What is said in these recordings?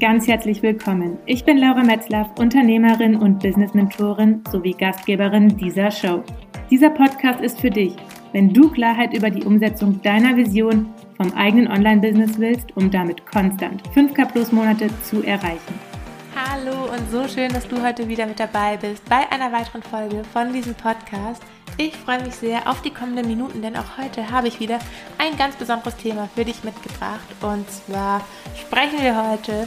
ganz herzlich willkommen. Ich bin Laura Metzlaff, Unternehmerin und Business-Mentorin sowie Gastgeberin dieser Show. Dieser Podcast ist für dich, wenn du Klarheit über die Umsetzung deiner Vision vom eigenen Online-Business willst, um damit konstant 5K plus Monate zu erreichen. Hallo und so schön, dass du heute wieder mit dabei bist bei einer weiteren Folge von diesem Podcast. Ich freue mich sehr auf die kommenden Minuten, denn auch heute habe ich wieder ein ganz besonderes Thema für dich mitgebracht. Und zwar sprechen wir heute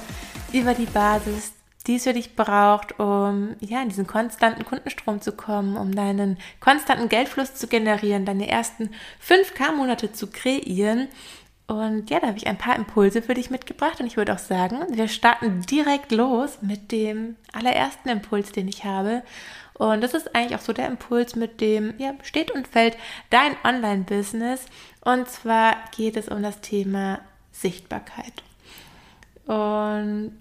über die Basis, die es für dich braucht, um ja, in diesen konstanten Kundenstrom zu kommen, um deinen konstanten Geldfluss zu generieren, deine ersten 5K-Monate zu kreieren. Und ja, da habe ich ein paar Impulse für dich mitgebracht und ich würde auch sagen, wir starten direkt los mit dem allerersten Impuls, den ich habe. Und das ist eigentlich auch so der Impuls, mit dem ja, steht und fällt dein Online-Business. Und zwar geht es um das Thema Sichtbarkeit. Und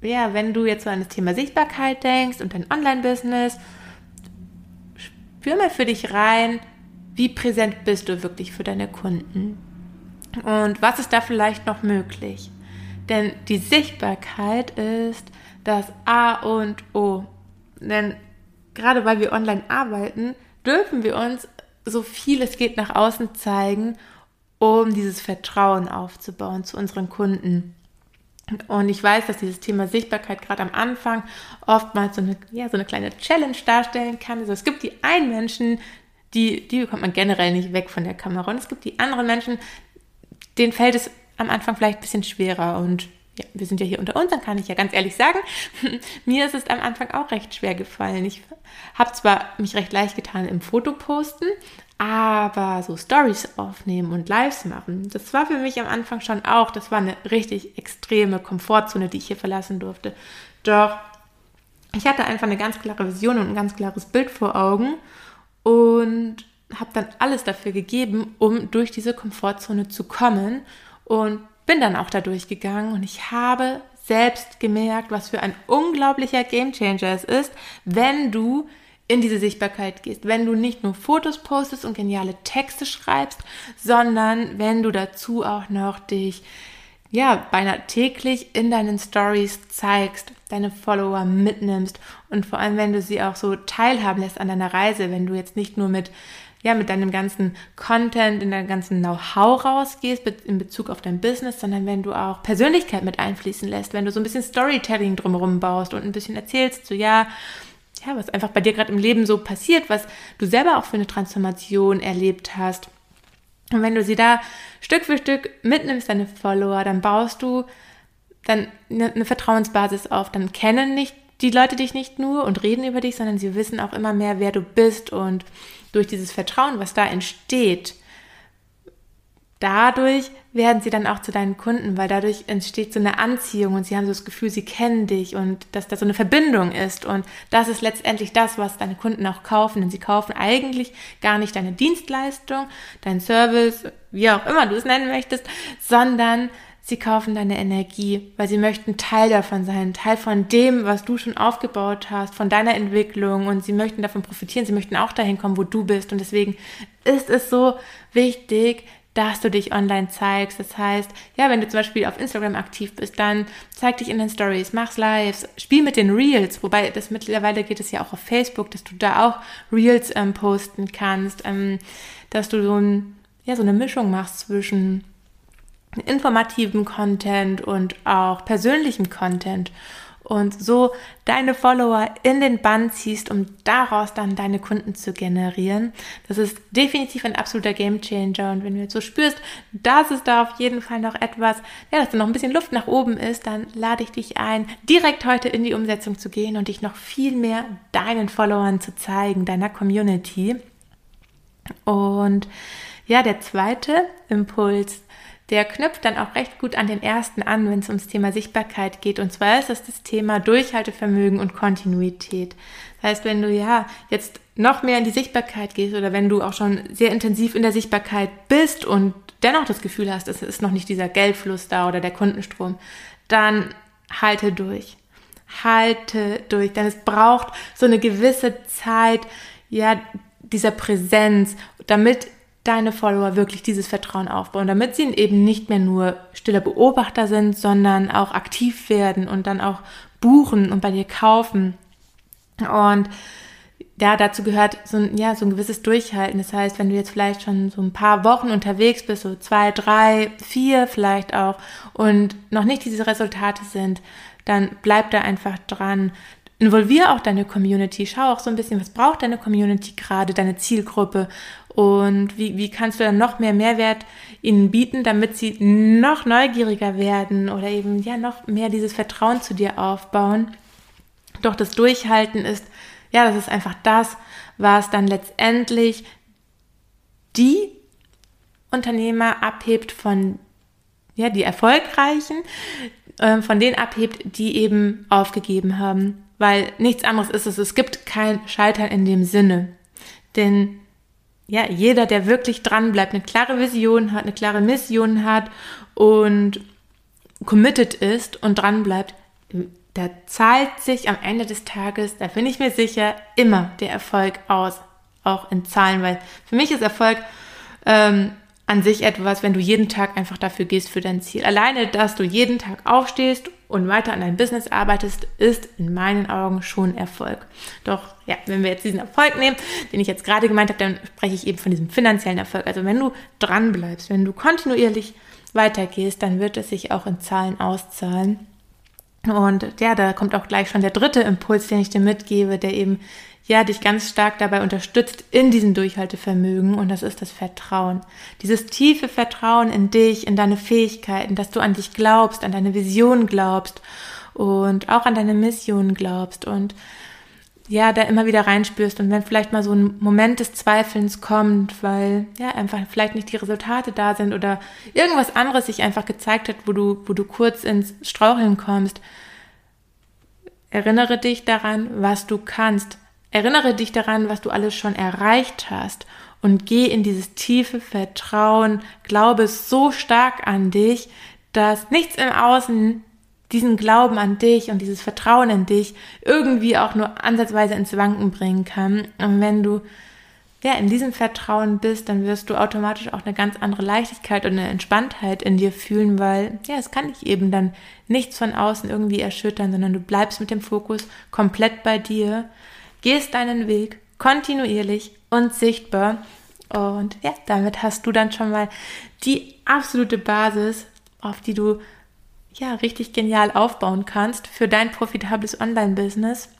ja, wenn du jetzt so an das Thema Sichtbarkeit denkst und dein Online-Business, spür mal für dich rein, wie präsent bist du wirklich für deine Kunden? Und was ist da vielleicht noch möglich? Denn die Sichtbarkeit ist das A und O. Denn gerade weil wir online arbeiten, dürfen wir uns so viel es geht nach außen zeigen, um dieses Vertrauen aufzubauen zu unseren Kunden. Und ich weiß, dass dieses Thema Sichtbarkeit gerade am Anfang oftmals so eine, ja, so eine kleine Challenge darstellen kann. Also es gibt die einen Menschen, die, die bekommt man generell nicht weg von der Kamera. Und es gibt die anderen Menschen, denen fällt es am Anfang vielleicht ein bisschen schwerer. Und ja, wir sind ja hier unter uns, dann kann ich ja ganz ehrlich sagen, mir ist es am Anfang auch recht schwer gefallen. Ich habe zwar mich recht leicht getan im Fotoposten, aber so Stories aufnehmen und Lives machen, das war für mich am Anfang schon auch, das war eine richtig extreme Komfortzone, die ich hier verlassen durfte. Doch ich hatte einfach eine ganz klare Vision und ein ganz klares Bild vor Augen und habe dann alles dafür gegeben, um durch diese Komfortzone zu kommen und bin dann auch da durchgegangen und ich habe selbst gemerkt, was für ein unglaublicher Gamechanger es ist, wenn du in diese Sichtbarkeit gehst, wenn du nicht nur Fotos postest und geniale Texte schreibst, sondern wenn du dazu auch noch dich ja, beinahe täglich in deinen Stories zeigst, deine Follower mitnimmst und vor allem, wenn du sie auch so teilhaben lässt an deiner Reise, wenn du jetzt nicht nur mit ja, mit deinem ganzen Content, in deinem ganzen Know-how rausgehst in Bezug auf dein Business, sondern wenn du auch Persönlichkeit mit einfließen lässt, wenn du so ein bisschen Storytelling drumherum baust und ein bisschen erzählst, so ja, ja, was einfach bei dir gerade im Leben so passiert, was du selber auch für eine Transformation erlebt hast. Und wenn du sie da Stück für Stück mitnimmst, deine Follower, dann baust du dann eine, eine Vertrauensbasis auf. Dann kennen nicht die Leute dich nicht nur und reden über dich, sondern sie wissen auch immer mehr, wer du bist und durch dieses Vertrauen, was da entsteht, dadurch werden sie dann auch zu deinen Kunden, weil dadurch entsteht so eine Anziehung und sie haben so das Gefühl, sie kennen dich und dass da so eine Verbindung ist. Und das ist letztendlich das, was deine Kunden auch kaufen. Denn sie kaufen eigentlich gar nicht deine Dienstleistung, dein Service, wie auch immer du es nennen möchtest, sondern Sie kaufen deine Energie, weil sie möchten Teil davon sein, Teil von dem, was du schon aufgebaut hast, von deiner Entwicklung und sie möchten davon profitieren. Sie möchten auch dahin kommen, wo du bist. Und deswegen ist es so wichtig, dass du dich online zeigst. Das heißt, ja, wenn du zum Beispiel auf Instagram aktiv bist, dann zeig dich in den Stories, mach's Lives, spiel mit den Reels, wobei das mittlerweile geht es ja auch auf Facebook, dass du da auch Reels ähm, posten kannst, ähm, dass du so, ein, ja, so eine Mischung machst zwischen informativen Content und auch persönlichem Content und so deine Follower in den Bann ziehst, um daraus dann deine Kunden zu generieren. Das ist definitiv ein absoluter Gamechanger und wenn du jetzt so spürst, dass es da auf jeden Fall noch etwas, ja, dass da noch ein bisschen Luft nach oben ist, dann lade ich dich ein, direkt heute in die Umsetzung zu gehen und dich noch viel mehr deinen Followern zu zeigen, deiner Community. Und ja, der zweite Impuls, der knüpft dann auch recht gut an den ersten an, wenn es ums Thema Sichtbarkeit geht. Und zwar ist das das Thema Durchhaltevermögen und Kontinuität. Das heißt, wenn du ja jetzt noch mehr in die Sichtbarkeit gehst oder wenn du auch schon sehr intensiv in der Sichtbarkeit bist und dennoch das Gefühl hast, es ist noch nicht dieser Geldfluss da oder der Kundenstrom, dann halte durch. Halte durch, denn es braucht so eine gewisse Zeit, ja, dieser Präsenz, damit deine Follower wirklich dieses Vertrauen aufbauen, damit sie eben nicht mehr nur stiller Beobachter sind, sondern auch aktiv werden und dann auch buchen und bei dir kaufen. Und ja, dazu gehört so ein, ja, so ein gewisses Durchhalten. Das heißt, wenn du jetzt vielleicht schon so ein paar Wochen unterwegs bist, so zwei, drei, vier vielleicht auch, und noch nicht diese Resultate sind, dann bleib da einfach dran. Involvier auch deine Community. Schau auch so ein bisschen, was braucht deine Community gerade, deine Zielgruppe und wie, wie kannst du dann noch mehr Mehrwert ihnen bieten, damit sie noch neugieriger werden oder eben ja noch mehr dieses Vertrauen zu dir aufbauen. Doch das Durchhalten ist ja, das ist einfach das, was dann letztendlich die Unternehmer abhebt von, ja, die Erfolgreichen, äh, von denen abhebt, die eben aufgegeben haben. Weil nichts anderes ist es, es gibt kein Scheitern in dem Sinne. Denn ja, jeder, der wirklich dran bleibt, eine klare Vision hat, eine klare Mission hat und committed ist und dran bleibt, da zahlt sich am Ende des Tages, da bin ich mir sicher, immer der Erfolg aus, auch in Zahlen, weil für mich ist Erfolg ähm, an sich etwas, wenn du jeden Tag einfach dafür gehst für dein Ziel. Alleine, dass du jeden Tag aufstehst und weiter an deinem Business arbeitest, ist in meinen Augen schon Erfolg. Doch, ja, wenn wir jetzt diesen Erfolg nehmen, den ich jetzt gerade gemeint habe, dann spreche ich eben von diesem finanziellen Erfolg. Also wenn du dran bleibst, wenn du kontinuierlich weitergehst, dann wird es sich auch in Zahlen auszahlen. Und ja, da kommt auch gleich schon der dritte Impuls, den ich dir mitgebe, der eben ja dich ganz stark dabei unterstützt in diesem Durchhaltevermögen und das ist das Vertrauen. Dieses tiefe Vertrauen in dich, in deine Fähigkeiten, dass du an dich glaubst, an deine Vision glaubst und auch an deine Mission glaubst und ja, da immer wieder reinspürst und wenn vielleicht mal so ein Moment des Zweifelns kommt, weil ja einfach vielleicht nicht die Resultate da sind oder irgendwas anderes sich einfach gezeigt hat, wo du, wo du kurz ins Straucheln kommst, erinnere dich daran, was du kannst. Erinnere dich daran, was du alles schon erreicht hast und geh in dieses tiefe Vertrauen, glaube so stark an dich, dass nichts im Außen diesen Glauben an dich und dieses Vertrauen in dich irgendwie auch nur ansatzweise ins Wanken bringen kann. Und wenn du ja in diesem Vertrauen bist, dann wirst du automatisch auch eine ganz andere Leichtigkeit und eine Entspanntheit in dir fühlen, weil ja, es kann dich eben dann nichts von außen irgendwie erschüttern, sondern du bleibst mit dem Fokus komplett bei dir, gehst deinen Weg kontinuierlich und sichtbar und ja, damit hast du dann schon mal die absolute Basis, auf die du ja, richtig genial aufbauen kannst für dein profitables Online-Business.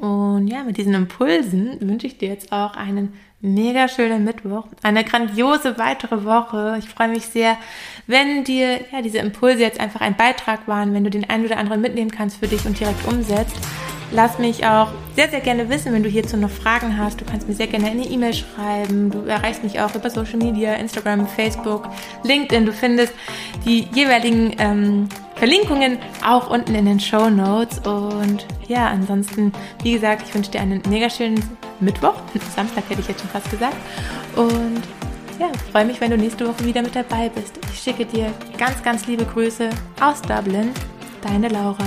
Und ja, mit diesen Impulsen wünsche ich dir jetzt auch einen mega schönen Mittwoch, eine grandiose weitere Woche. Ich freue mich sehr, wenn dir ja diese Impulse jetzt einfach ein Beitrag waren, wenn du den einen oder anderen mitnehmen kannst für dich und direkt umsetzt. Lass mich auch sehr, sehr gerne wissen, wenn du hierzu noch Fragen hast. Du kannst mir sehr gerne eine E-Mail schreiben. Du erreichst mich auch über Social Media, Instagram, Facebook, LinkedIn. Du findest die jeweiligen ähm, Verlinkungen auch unten in den Show Notes. Und ja, ansonsten, wie gesagt, ich wünsche dir einen mega schönen Mittwoch. Samstag hätte ich jetzt schon fast gesagt. Und ja, freue mich, wenn du nächste Woche wieder mit dabei bist. Ich schicke dir ganz, ganz liebe Grüße aus Dublin. Deine Laura.